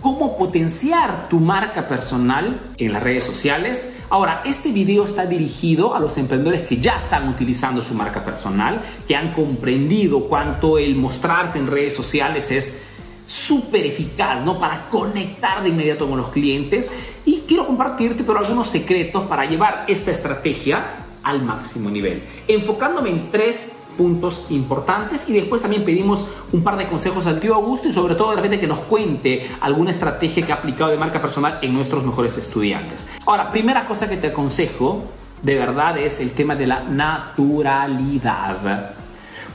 cómo potenciar tu marca personal en las redes sociales. Ahora, este video está dirigido a los emprendedores que ya están utilizando su marca personal, que han comprendido cuánto el mostrarte en redes sociales es súper eficaz, ¿no? Para conectar de inmediato con los clientes. Y quiero compartirte pero algunos secretos para llevar esta estrategia al máximo nivel. Enfocándome en tres puntos importantes y después también pedimos un par de consejos al tío Augusto y sobre todo de repente que nos cuente alguna estrategia que ha aplicado de marca personal en nuestros mejores estudiantes. Ahora, primera cosa que te aconsejo de verdad es el tema de la naturalidad.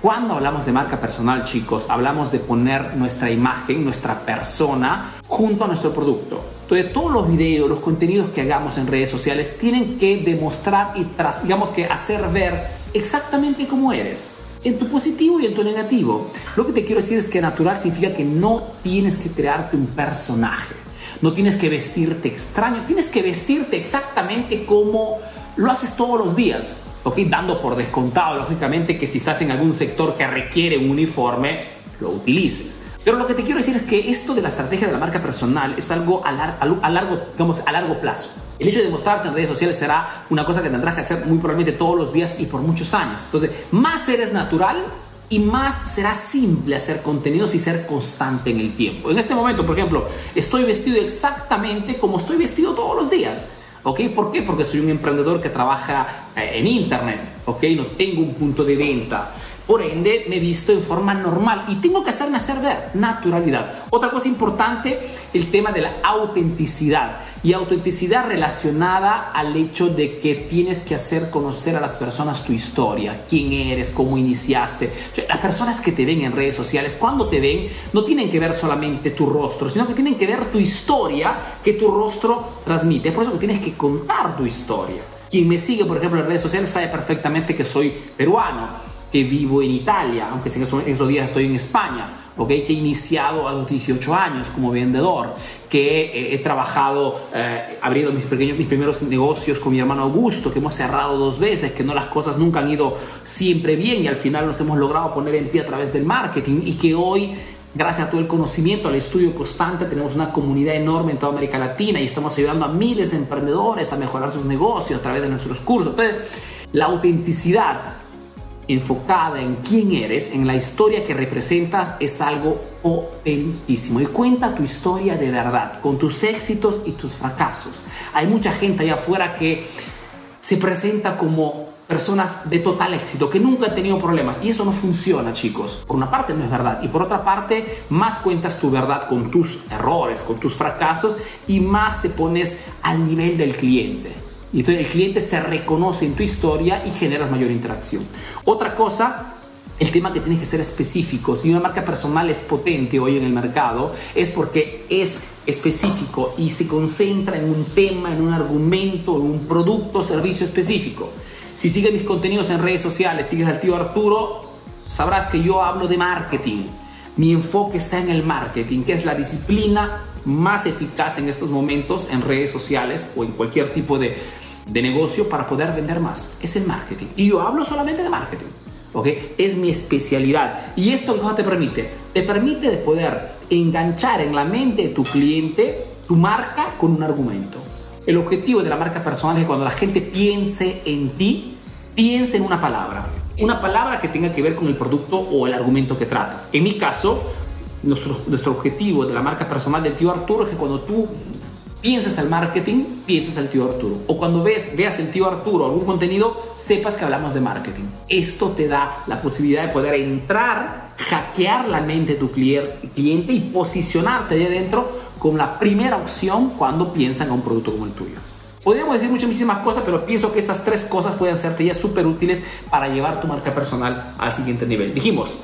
Cuando hablamos de marca personal, chicos, hablamos de poner nuestra imagen, nuestra persona junto a nuestro producto. Entonces, todos los videos, los contenidos que hagamos en redes sociales tienen que demostrar y, tras, digamos que hacer ver exactamente cómo eres, en tu positivo y en tu negativo. Lo que te quiero decir es que natural significa que no tienes que crearte un personaje, no tienes que vestirte extraño, tienes que vestirte exactamente como lo haces todos los días. ¿ok? Dando por descontado, lógicamente, que si estás en algún sector que requiere un uniforme, lo utilices. Pero lo que te quiero decir es que esto de la estrategia de la marca personal es algo a, largo, digamos, a largo plazo. El hecho de mostrarte en redes sociales será una cosa que tendrás que hacer muy probablemente todos los días y por muchos años. Entonces, más eres natural y más será simple hacer contenidos y ser constante en el tiempo. En este momento, por ejemplo, estoy vestido exactamente como estoy vestido todos los días. ¿Ok? ¿Por qué? Porque soy un emprendedor que trabaja eh, en Internet. ¿Ok? No tengo un punto de venta. Por ende, me he visto en forma normal y tengo que hacerme hacer ver naturalidad. Otra cosa importante, el tema de la autenticidad. Y autenticidad relacionada al hecho de que tienes que hacer conocer a las personas tu historia, quién eres, cómo iniciaste. las personas que te ven en redes sociales, cuando te ven, no tienen que ver solamente tu rostro, sino que tienen que ver tu historia que tu rostro transmite. Es por eso que tienes que contar tu historia. Quien me sigue, por ejemplo, en redes sociales sabe perfectamente que soy peruano que vivo en Italia, aunque en esos días estoy en España, ¿okay? que he iniciado a los 18 años como vendedor, que he, trabajado eh, abriendo mis, pequeños, mis primeros negocios con mi hermano Augusto, que hemos cerrado dos veces, que no las cosas nunca han ido siempre bien y al final nos hemos logrado poner en pie a través del marketing y que hoy gracias a todo el conocimiento, al estudio constante, tenemos una comunidad enorme en toda América Latina y estamos ayudando a miles de emprendedores a mejorar sus negocios a través de nuestros cursos. Entonces, la autenticidad enfocada en quién eres, en la historia que representas, es algo potentísimo. Y cuenta tu historia de verdad, con tus éxitos y tus fracasos. Hay mucha gente allá afuera que se presenta como personas de total éxito, que nunca han tenido problemas. Y eso no funciona, chicos. Por una parte no es verdad. Y por otra parte, más cuentas tu verdad con tus errores, con tus fracasos y más te pones al nivel del cliente. Y entonces el cliente se reconoce en tu historia y generas mayor interacción. Otra cosa el tema que tienes que ser específico. Si una marca personal es potente hoy en el mercado, es porque es específico y se concentra en un tema, en un argumento, en un producto o servicio específico. Si sigues mis contenidos en redes sociales, sigues al tío Arturo, sabrás que yo hablo de marketing. Mi enfoque está en el marketing, que es la disciplina más eficaz en estos momentos en redes sociales o en cualquier tipo de, de negocio para poder vender más. Es el marketing. Y yo hablo solamente de marketing. ¿ok? Es mi especialidad. Y esto ¿qué te permite? Te permite de poder enganchar en la mente de tu cliente tu marca con un argumento. El objetivo de la marca personal es que cuando la gente piense en ti, piense en una palabra. Una palabra que tenga que ver con el producto o el argumento que tratas. En mi caso, nuestro, nuestro objetivo de la marca personal del tío Arturo es que cuando tú piensas al marketing, piensas al tío Arturo. O cuando ves, veas el tío Arturo algún contenido, sepas que hablamos de marketing. Esto te da la posibilidad de poder entrar, hackear la mente de tu cliente y posicionarte ahí adentro como la primera opción cuando piensan a un producto como el tuyo. Podríamos decir muchísimas cosas, pero pienso que estas tres cosas pueden serte ya súper útiles para llevar tu marca personal al siguiente nivel. Dijimos,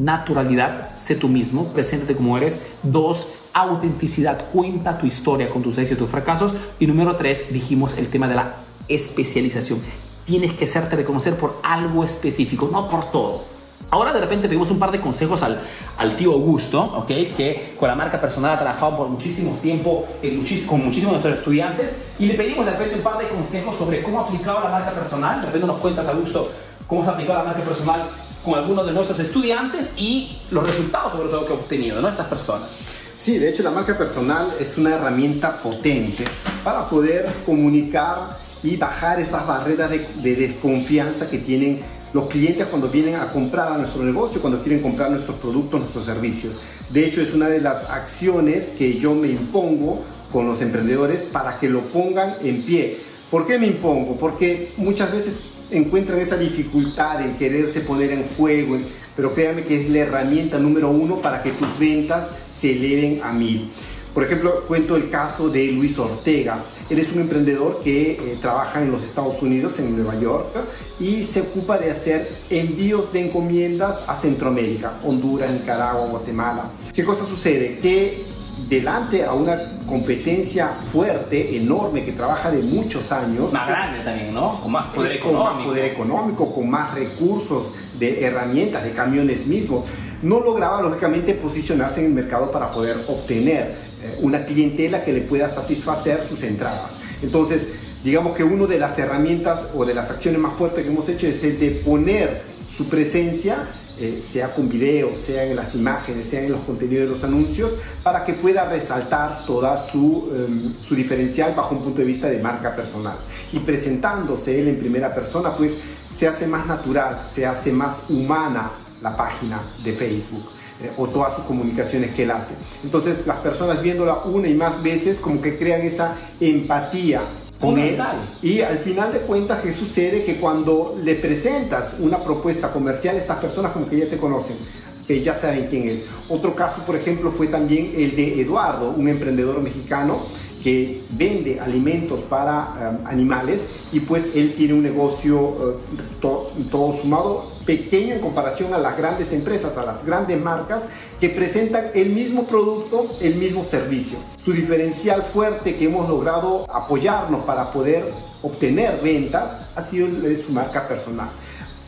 naturalidad, sé tú mismo, preséntate como eres. Dos, autenticidad, cuenta tu historia con tus éxitos y tus fracasos. Y número tres, dijimos el tema de la especialización. tienes que hacerte reconocer por algo específico, no por todo. Ahora de repente pedimos un par de consejos al, al tío Augusto, ¿ok? que con la marca personal ha trabajado por muchísimo tiempo con muchísimos de nuestros estudiantes y le pedimos de repente un par de consejos sobre cómo ha aplicado la marca personal. De repente nos cuentas, Augusto, cómo se ha aplicado la marca personal con algunos de nuestros estudiantes y los resultados sobre todo que ha obtenido ¿no? estas personas. Sí, de hecho la marca personal es una herramienta potente para poder comunicar y bajar esas barreras de, de desconfianza que tienen los clientes cuando vienen a comprar a nuestro negocio, cuando quieren comprar nuestros productos, nuestros servicios. De hecho, es una de las acciones que yo me impongo con los emprendedores para que lo pongan en pie. ¿Por qué me impongo? Porque muchas veces encuentran esa dificultad en quererse poner en juego, pero créanme que es la herramienta número uno para que tus ventas se eleven a mil. Por ejemplo, cuento el caso de Luis Ortega. Él es un emprendedor que eh, trabaja en los Estados Unidos, en Nueva York, y se ocupa de hacer envíos de encomiendas a Centroamérica, Honduras, Nicaragua, Guatemala. ¿Qué cosa sucede? Que delante a una competencia fuerte, enorme, que trabaja de muchos años. Más grande también, ¿no? Con más poder económico. Con más poder económico, con más recursos de herramientas, de camiones mismos. No lograba, lógicamente, posicionarse en el mercado para poder obtener eh, una clientela que le pueda satisfacer sus entradas. Entonces, digamos que una de las herramientas o de las acciones más fuertes que hemos hecho es el de poner su presencia, eh, sea con video, sea en las imágenes, sea en los contenidos de los anuncios, para que pueda resaltar toda su, em, su diferencial bajo un punto de vista de marca personal. Y presentándose él en primera persona, pues se hace más natural, se hace más humana la página de Facebook. Eh, o todas sus comunicaciones que él hace. Entonces las personas viéndola una y más veces como que crean esa empatía con él. Y al final de cuentas, ¿qué sucede? Que cuando le presentas una propuesta comercial, estas personas como que ya te conocen, que ya saben quién es. Otro caso, por ejemplo, fue también el de Eduardo, un emprendedor mexicano que vende alimentos para um, animales y pues él tiene un negocio uh, todo sumado pequeño en comparación a las grandes empresas, a las grandes marcas que presentan el mismo producto, el mismo servicio. Su diferencial fuerte que hemos logrado apoyarnos para poder obtener ventas ha sido su marca personal.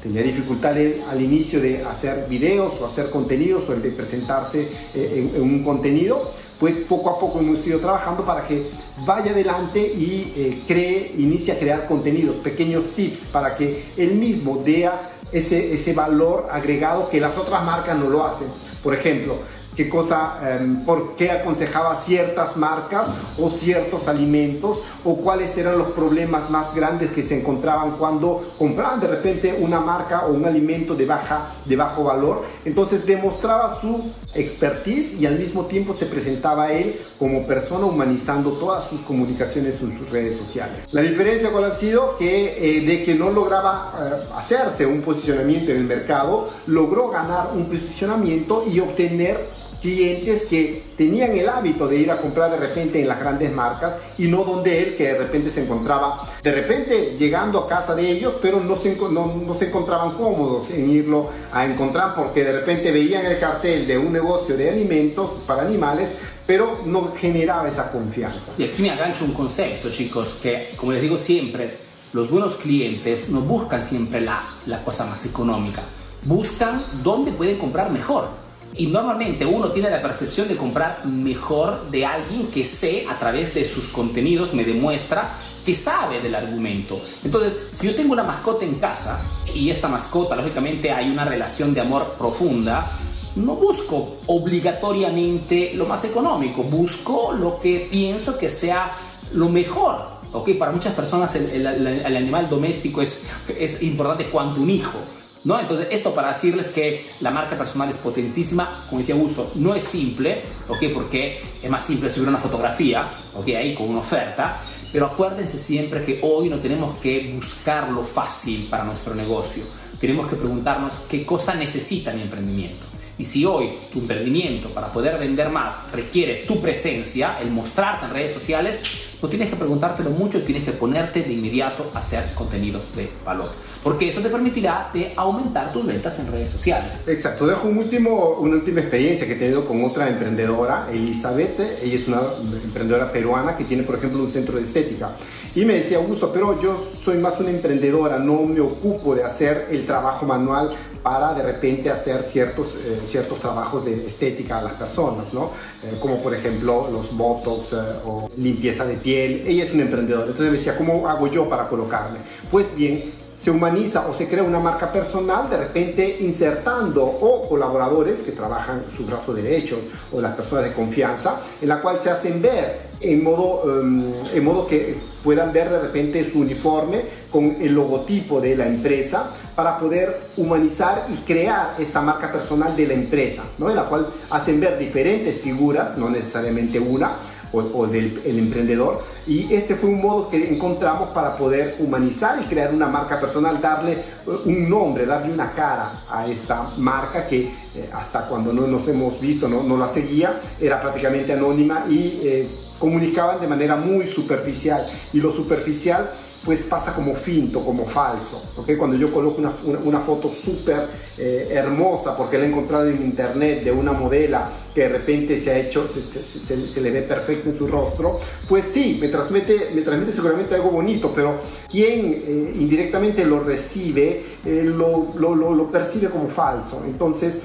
Tenía dificultad al inicio de hacer videos o hacer contenidos o el de presentarse eh, en un contenido, pues poco a poco hemos ido trabajando para que vaya adelante y eh, cree, inicie a crear contenidos, pequeños tips para que él mismo dé ese, ese valor agregado que las otras marcas no lo hacen. Por ejemplo, qué cosa, em, por qué aconsejaba ciertas marcas o ciertos alimentos o cuáles eran los problemas más grandes que se encontraban cuando compraban de repente una marca o un alimento de, baja, de bajo valor. Entonces demostraba su expertise y al mismo tiempo se presentaba él como persona humanizando todas sus comunicaciones en sus redes sociales. La diferencia cuál ha sido que eh, de que no lograba eh, hacerse un posicionamiento en el mercado, logró ganar un posicionamiento y obtener clientes que tenían el hábito de ir a comprar de repente en las grandes marcas y no donde él que de repente se encontraba de repente llegando a casa de ellos pero no se, no, se encontraban cómodos en irlo a encontrar porque de repente veían el cartel de un negocio de alimentos para animales pero no generaba esa confianza. Y aquí me agancho un concepto chicos que como les digo siempre los buenos clientes no buscan siempre la, la cosa más económica buscan dónde pueden comprar mejor y normalmente uno tiene la percepción de comprar mejor de alguien que sé a través de sus contenidos, me demuestra que sabe del argumento. Entonces, si yo tengo una mascota en casa y esta mascota, lógicamente, hay una relación de amor profunda, no busco obligatoriamente lo más económico, busco lo que pienso que sea lo mejor. ¿ok? Para muchas personas el, el animal doméstico es, es importante cuanto un hijo. ¿No? Entonces, esto para decirles que la marca personal es potentísima, como decía Augusto, no es simple, ¿ok? Porque es más simple subir una fotografía, ¿ok? Ahí con una oferta, pero acuérdense siempre que hoy no tenemos que buscar lo fácil para nuestro negocio, tenemos que preguntarnos qué cosa necesita mi emprendimiento. Y si hoy tu emprendimiento para poder vender más requiere tu presencia, el mostrarte en redes sociales, No tienes que preguntártelo mucho, tienes que ponerte de inmediato a hacer contenidos de valor. Porque eso te permitirá de aumentar tus ventas en redes sociales. Exacto. Dejo un último, una última experiencia que he tenido con otra emprendedora, Elizabeth. Ella es una emprendedora peruana que tiene, por ejemplo, un centro de estética. Y me decía, Augusto, pero yo soy más una emprendedora, no me ocupo de hacer el trabajo manual para de repente hacer ciertos, eh, ciertos trabajos de estética a las personas, ¿no? Eh, como por ejemplo los botox eh, o limpieza de piel. Ella es una emprendedora, entonces me decía, ¿cómo hago yo para colocarme? Pues bien, se humaniza o se crea una marca personal, de repente insertando o colaboradores que trabajan su brazo derecho o las personas de confianza, en la cual se hacen ver en modo, em, en modo que puedan ver de repente su uniforme con el logotipo de la empresa para poder humanizar y crear esta marca personal de la empresa, ¿no? en la cual hacen ver diferentes figuras, no necesariamente una, o, del el emprendedor. Y este fue un modo que encontramos para poder humanizar y crear una marca personal, darle eh, un nombre, darle una cara a esta marca que eh, hasta cuando no nos hemos visto, no, no la seguía, era prácticamente anónima y eh, comunicaban de manera muy superficial. Y lo superficial pues pasa como finto, como falso. ¿okay? Cuando yo coloco una, una, foto súper eh, hermosa, porque la he encontrado en internet de una modela que de repente se ha hecho, se, se, se, le ve perfecto en su rostro, pues sí, me transmite, me transmite seguramente algo bonito, pero quien eh, indirectamente lo recibe, eh, lo, lo, lo, lo percibe como falso. Entonces,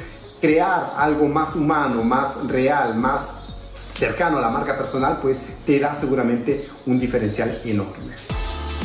crear algo más humano, más real, más cercano a la marca personal, pues te da seguramente un diferencial enorme.